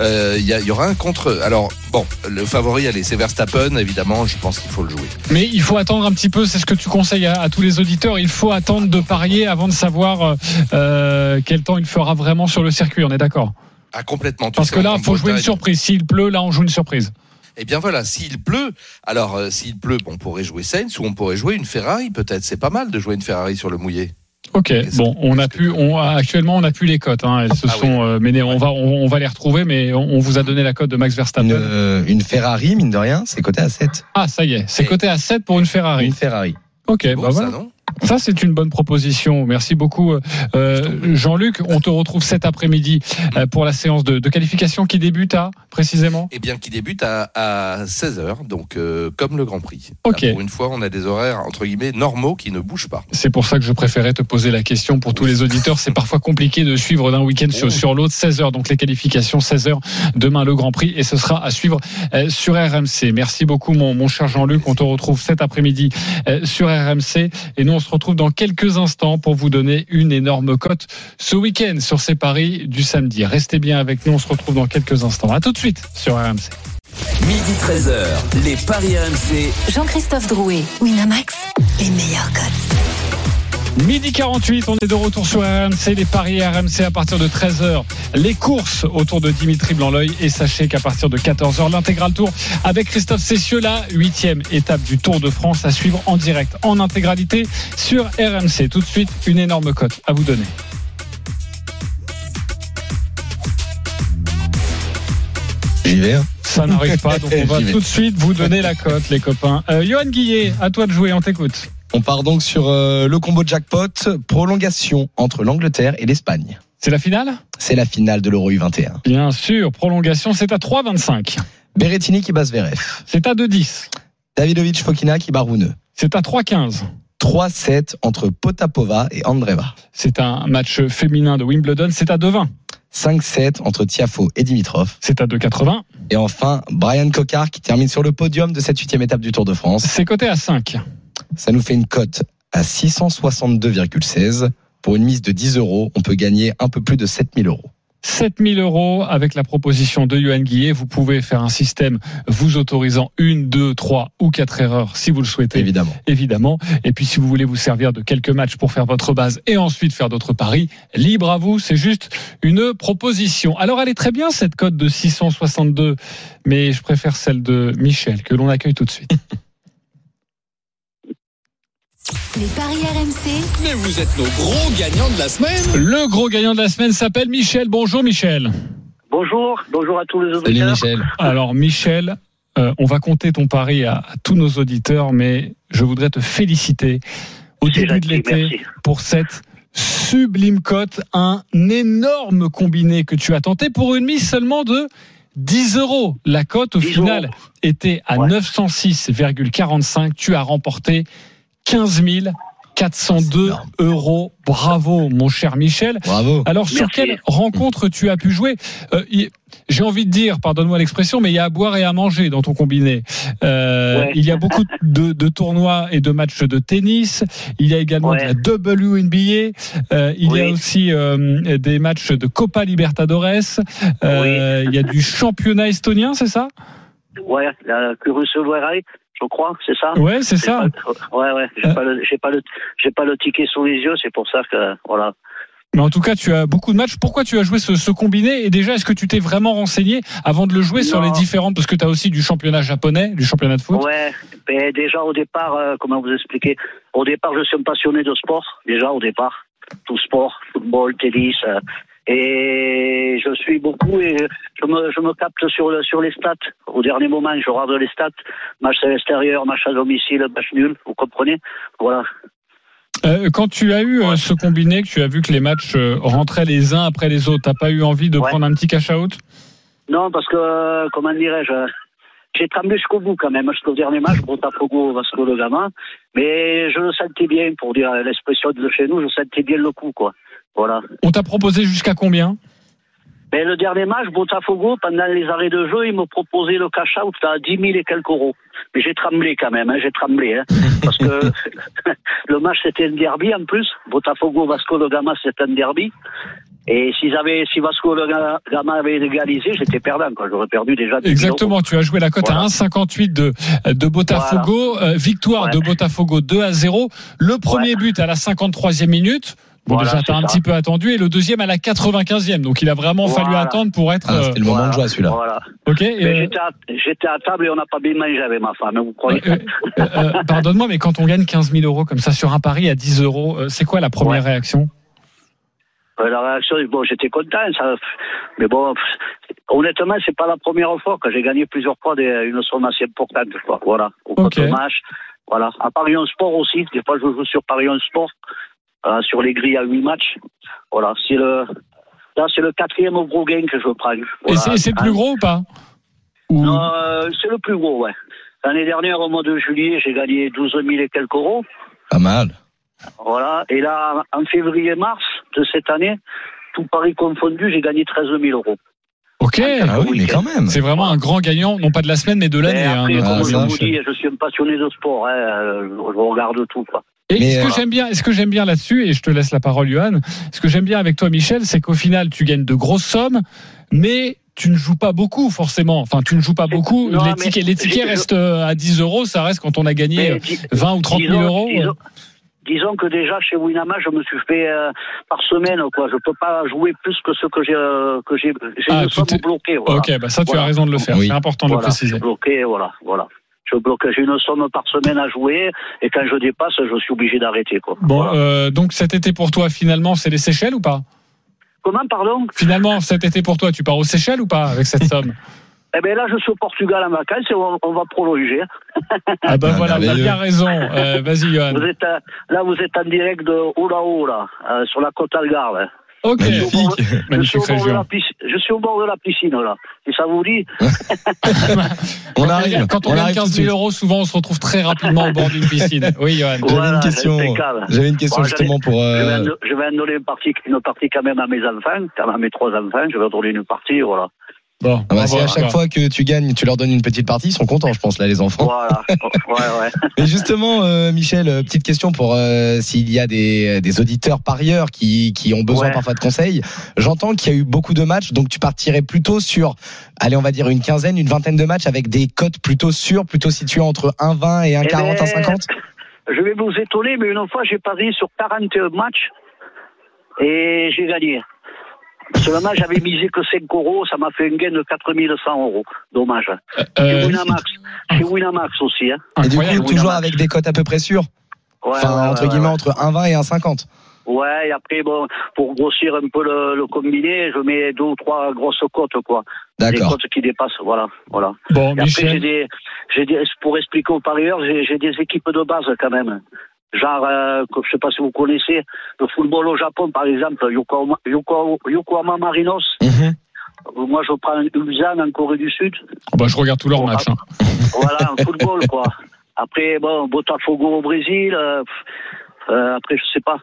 Euh, il y, y, aura un contre. Alors bon, le favori, allez, c'est Verstappen. Évidemment, je pense qu'il faut le jouer. Mais il faut attendre un petit peu. C'est ce que tu conseilles à, à, tous les auditeurs. Il faut attendre de parier avant de savoir euh, quel temps il fera vraiment sur le circuit. On est d'accord Ah complètement. Parce que là, il faut jouer une surprise. S'il pleut, là, on joue une surprise. Eh bien voilà, s'il pleut, alors euh, s'il pleut, on pourrait jouer Sainz ou on pourrait jouer une Ferrari. Peut-être, c'est pas mal de jouer une Ferrari sur le mouillé. Ok, bon, on a pu, on, actuellement, on a pu les cotes. Hein, elles se ah sont, oui. mais on va, on, on, va les retrouver, mais on, on, vous a donné la cote de Max Verstappen. Une, euh, une Ferrari, mine de rien, c'est coté à 7. Ah, ça y est, c'est coté à 7 pour une Ferrari. Une Ferrari. Ok, bon, bah voilà. Ça, non? Ça, c'est une bonne proposition. Merci beaucoup, euh, Jean-Luc. On te retrouve cet après-midi euh, pour la séance de, de, qualification qui débute à, précisément? Eh bien, qui débute à, à 16h, donc euh, comme le Grand Prix. Ok. Là, pour une fois, on a des horaires, entre guillemets, normaux qui ne bougent pas. C'est pour ça que je préférais te poser la question pour tous les auditeurs. C'est parfois compliqué de suivre d'un week-end sur, sur l'autre. 16h, donc les qualifications, 16h, demain le Grand Prix, et ce sera à suivre euh, sur RMC. Merci beaucoup, mon, mon cher Jean-Luc. On te retrouve cet après-midi euh, sur RMC, et nous, on se retrouve dans quelques instants pour vous donner une énorme cote ce week-end sur ces paris du samedi. Restez bien avec nous, on se retrouve dans quelques instants. À tout de suite sur RMC. Midi 13h, les paris RMC. Jean-Christophe Drouet, Winamax, les meilleurs cotes. Midi 48, on est de retour sur RMC, les paris RMC à partir de 13h. Les courses autour de Dimitri Blanc-L'œil et sachez qu'à partir de 14h, l'intégral tour avec Christophe Cessieux, la huitième étape du Tour de France à suivre en direct, en intégralité sur RMC. Tout de suite, une énorme cote à vous donner. J'y vais. Hein. Ça n'arrive pas, donc on va tout de suite vous donner la cote, les copains. Euh, Johan Guillet, à toi de jouer, on t'écoute. On part donc sur euh, le combo jackpot, prolongation entre l'Angleterre et l'Espagne. C'est la finale? C'est la finale de l'Euro U21. Bien sûr, prolongation, c'est à 3,25. Berrettini qui bat Zverev. C'est à 2,10. Davidovic Fokina qui bat Rouneux. C'est à 3,15. 3-7 entre Potapova et Andreva. C'est un match féminin de Wimbledon, c'est à 2,20. 5-7 entre Tiafo et Dimitrov. C'est à 2,80. Et enfin, Brian Cocard qui termine sur le podium de cette huitième étape du Tour de France. C'est coté à 5. Ça nous fait une cote à 662,16. Pour une mise de 10 euros, on peut gagner un peu plus de 7000 euros. 7000 euros avec la proposition de Yohan Guillet. Vous pouvez faire un système vous autorisant une, deux, trois ou quatre erreurs si vous le souhaitez. Évidemment. Évidemment. Et puis si vous voulez vous servir de quelques matchs pour faire votre base et ensuite faire d'autres paris, libre à vous. C'est juste une proposition. Alors elle est très bien cette cote de 662, mais je préfère celle de Michel que l'on accueille tout de suite. Les paris RMC. Mais vous êtes nos gros gagnants de la semaine. Le gros gagnant de la semaine s'appelle Michel. Bonjour Michel. Bonjour, bonjour à tous les auditeurs. Salut Michel. Alors Michel, euh, on va compter ton pari à, à, tous nos auditeurs, mais je voudrais te féliciter au début de l'été pour cette sublime cote, un énorme combiné que tu as tenté pour une mise seulement de 10 euros. La cote au final euros. était à Ouais. 906,45. Tu as remporté 15 402 énorme. euros. Bravo, mon cher Michel. Bravo. Alors, sur Merci. quelle rencontre tu as pu jouer Euh, J'ai envie de dire, pardonne-moi l'expression, mais il y a à boire et à manger dans ton combiné. Euh, Ouais. Il y a beaucoup de, de tournois et de matchs de tennis. Il y a également Ouais. de la WNBA. Euh, il y a aussi euh, des matchs de Copa Libertadores. Euh, Il y a du championnat estonien, c'est ça? Ouais, la Kurusovarai, je crois, c'est ça Ouais, c'est ça. pas- Ouais, ouais, j'ai Euh. pas pas pas le ticket sous les yeux, c'est pour ça que, voilà. Mais en tout cas, tu as beaucoup de matchs. Pourquoi tu as joué ce, ce combiné? Et déjà, est-ce que tu t'es vraiment renseigné avant de le jouer sur les différentes? Parce que tu as aussi du championnat japonais, du championnat de foot. Ouais, mais déjà au départ, euh, comment vous expliquer? Au départ, je suis un passionné de sport, déjà au départ. Tout sport, football, tennis. euh, et je suis beaucoup et je me, je me capte sur, le- sur les stats. Au dernier moment, je regarde les stats. Match à l'extérieur, match à domicile, match nul, vous comprenez? Voilà. Euh, quand tu as eu euh, ce combiné, que tu as vu que les matchs euh, rentraient les uns après les autres, t'as pas eu envie de Ouais. prendre un petit cash out? Non, parce que, comment dirais-je j'ai tremblé jusqu'au bout quand même, jusqu'au dernier match, Botafogo, Vasco de Gama. Mais je le sentais bien, pour dire l'expression de chez nous, je sentais bien le coup, quoi. Voilà. On t'a proposé jusqu'à combien? Mais le dernier match, Botafogo, pendant les arrêts de jeu, ils me proposaient le cash out à 10 000 et quelques euros. Mais j'ai tremblé quand même, hein, j'ai tremblé. Hein, parce que le match, c'était un derby en plus. Botafogo, Vasco de Gama, c'était un derby. Et s'ils avaient, si Vasco de Gama avait égalisé, j'étais perdant, quoi. J'aurais perdu déjà 10 000 Exactement, tu as joué la cote à Voilà. 1,58 de, de Botafogo, Euh, victoire Ouais. de Botafogo 2 à 0. Le premier but à la 53e minute. Bon, Voilà, déjà, t'as un ça. petit peu attendu. Et le deuxième à la 95e. Donc, il a vraiment fallu Voilà. attendre pour être. Ah, euh, C'était le moment de joie celui-là. Voilà. ok. euh, j'étais à, table et on n'a pas bien mangé avec ma femme, hein, vous croyez euh, euh, euh, Pardonne-moi, mais quand on gagne 15 000 euros comme ça sur un pari à 10 euros, c'est quoi la première Ouais. réaction? Euh, La réaction, bon, j'étais content, ça, mais bon, pff, honnêtement, c'est pas la première fois que j'ai gagné plusieurs fois des, une somme assez importante, quoi. Voilà, au Ok. compte match, voilà. À Paris en Sport aussi, des fois je joue sur Paris en Sport, euh, sur les grilles à 8 matchs. Voilà, c'est le, là, c'est le quatrième gros gain que je prends. Et Voilà. c'est c'est le plus Hein. gros ou pas euh, c'est le plus gros, ouais. L'année dernière, au mois de juillet, j'ai gagné 12 000 et quelques euros. Pas mal. Voilà. Et là, en février-mars de cette année, tout Paris confondu, j'ai gagné 13 000 euros. Ok. Ah oui, mais quand même. C'est vraiment un grand gagnant, non pas de la semaine, mais de l'année. hein, Ah, comme je vous dis, je suis un passionné de sport. Hein, euh, je regarde tout. Quoi. Et ce que euh, j'aime bien, ce que j'aime bien là-dessus, et je te laisse la parole, Johan. Ce que j'aime bien avec toi, Michel, c'est qu'au final, tu gagnes de grosses sommes, mais tu ne joues pas beaucoup forcément. Enfin, tu ne joues pas beaucoup. Non, les tickets, les tickets je- restent euh, à 10 euros. Ça reste quand on a gagné Mais euh, di- 20 ou 30 000 disons- euros. Disons, disons que déjà chez Winama, je me suis fait euh, par semaine. Quoi. Je peux pas jouer plus que ce que j'ai. euh, que j'ai. J'ai Ah, bloquée. Voilà. Ok, bah ça, tu Voilà. as raison de le faire. Oui. C'est important de Voilà, le préciser. bloqué, voilà, voilà. Je bloque, j'ai une somme par semaine à jouer, et quand je dépasse, je suis obligé d'arrêter, quoi. Bon, Voilà. euh, donc cet été pour toi, finalement, c'est les Seychelles ou pas? Comment, pardon? Finalement, cet été pour toi, tu pars aux Seychelles ou pas avec cette somme? Eh bien là, je suis au Portugal en vacances et on, on va prolonger. Ah bah Ah, voilà, tu as merveilleux. bien raison. Euh, Vas-y, Johan. Vous êtes, là, vous êtes en direct de Oulaou, là, euh, sur la côte Algarve. Ok, Magnifique. Je suis, magnifique au bord de région. la piscine, je suis au bord de la piscine, là. Et ça vous dit On Quand arrive. Quand on, on gagne arrive tout de 15 suite. 000 euros, souvent on se retrouve très rapidement au bord d'une piscine. Oui, Johan. J'avais Voilà, une question. J'avais une question Bon, justement pour. je, vais euh, je vais en donner une partie, une partie quand même à mes enfants, quand même à mes trois enfants. Je vais en donner une partie, voilà. Bon, ah bah, si à chaque fois que tu gagnes, tu leur donnes une petite partie, ils sont contents, je pense là, les enfants. Voilà. ouais, ouais. Mais justement, euh, Michel, euh, petite question pour euh, s'il y a des, des auditeurs parieurs qui, qui ont besoin Ouais. parfois de conseils. J'entends qu'il y a eu beaucoup de matchs, donc tu partirais plutôt sur, allez, on va dire une quinzaine, une vingtaine de matchs avec des cotes plutôt sûres, plutôt situées entre 1,20 et 1,40, Eh ben, 1,50 Je vais vous étonner, mais une fois, j'ai parié sur 41 matchs et j'ai gagné. Seulement, j'avais misé que 5 euros, ça m'a fait un gain de 4100 euros. Dommage. Chez Euh, Winamax. Chez Winamax aussi. Hein. Et du coup, toujours Winamax. avec des cotes à peu près sûres. Ouais, Enfin, ouais, entre guillemets, ouais. entre 1,20 et 1,50. Ouais, et après, bon, pour grossir un peu le, le combiné, je mets deux ou trois grosses cotes, quoi. Des D'accord. cotes qui dépassent, voilà, voilà. Bon, Et après, j'ai Michel. des, j'ai des, pour expliquer aux parieurs, j'ai j'ai des équipes de base quand même. Genre, euh, que- je sais pas si vous connaissez, le football au Japon, par exemple, Yokohama, Yoko- Yokohama Marinos. Mhm. Moi, je prends Ulsan en Corée du Sud. Oh, bah, je regarde tous leurs matchs. hein. Voilà, en football, quoi. Après, bon, Botafogo au Brésil. euh, euh, après, je sais pas.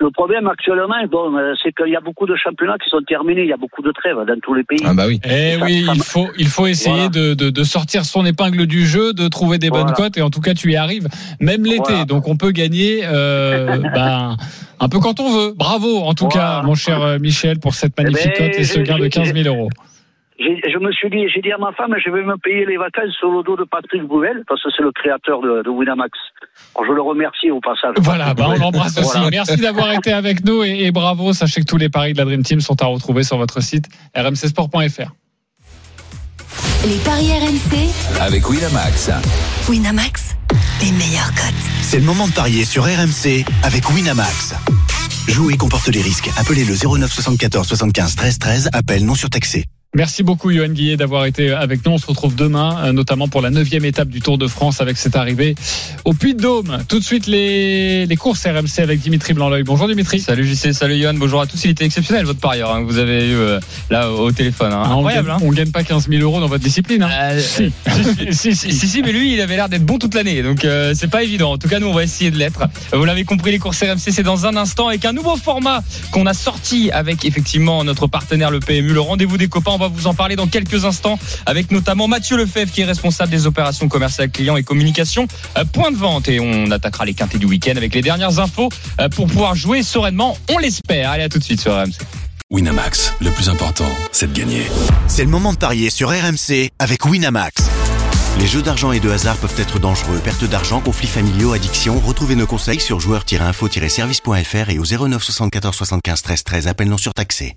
Le problème actuellement, bon, euh, c'est qu'il y a beaucoup de championnats qui sont terminés. Il y a beaucoup de trêves dans tous les pays. Ah bah oui. Eh Ça- oui, ça il faut, il faut essayer de, de, de sortir son épingle du jeu, de trouver des bonnes cotes, et en tout cas, tu y arrives, même l'été. Voilà. Donc, on peut gagner euh, ben, un peu quand on veut. Bravo, en tout Voilà. cas, mon cher euh, Michel, pour cette Eh magnifique ben, cote et ce gain de j'ai- 15 000 euros. j'ai- je me suis dit, j'ai dit à ma femme, je vais me payer les vacances sur le dos de Patrick Bouvel, parce que c'est le créateur de, de Winamax. Alors, je le remercie au passage. Voilà, bah, on l'embrasse aussi. Voilà. Merci d'avoir été avec nous et, et bravo. Sachez que tous les paris de la Dream Team sont à retrouver sur votre site rmcsport.fr. Les paris RMC, Avec Winamax. Winamax, les meilleurs cotes. C'est le moment de parier sur RMC avec Winamax. Jouer comporte les risques. Appelez le 09 74 75 13 13. Appel non surtaxé. Merci beaucoup, Johan Guillet, d'avoir été avec nous. On se retrouve demain, euh, notamment pour la neuvième étape du Tour de France avec cette arrivée au Puy-de-Dôme. Tout de suite, les, les courses RMC avec Dimitri Blanc-L'œil. Bonjour Dimitri. Salut JC, salut Johan, bonjour à tous. Il était exceptionnel votre parieur hein, que vous avez eu euh, là au téléphone. hein. Ah, on, gagne, hein. on gagne pas 15 000 euros dans votre discipline. hein. Euh, Si. si, si, si, si, mais lui, il avait l'air d'être bon toute l'année, donc euh, c'est pas évident. En tout cas, nous, on va essayer de l'être. Vous l'avez compris, les courses RMC, c'est dans un instant avec un nouveau format qu'on a sorti avec effectivement notre partenaire le PMU, le rendez-vous des copains. On va vous en parler dans quelques instants avec notamment Mathieu Lefebvre qui est responsable des opérations commerciales clients et communication. euh, point de vente et on attaquera les quintés du week-end avec les dernières infos euh, pour pouvoir jouer sereinement. On l'espère. Allez, à tout de suite sur RMC. Winamax, le plus important, c'est de gagner. C'est le moment de parier sur RMC avec Winamax. Les jeux d'argent et de hasard peuvent être dangereux. Perte d'argent, conflits familiaux, addiction. Retrouvez nos conseils sur joueurs-info-service.fr et au 09 74 75 13 13. Appel non surtaxé.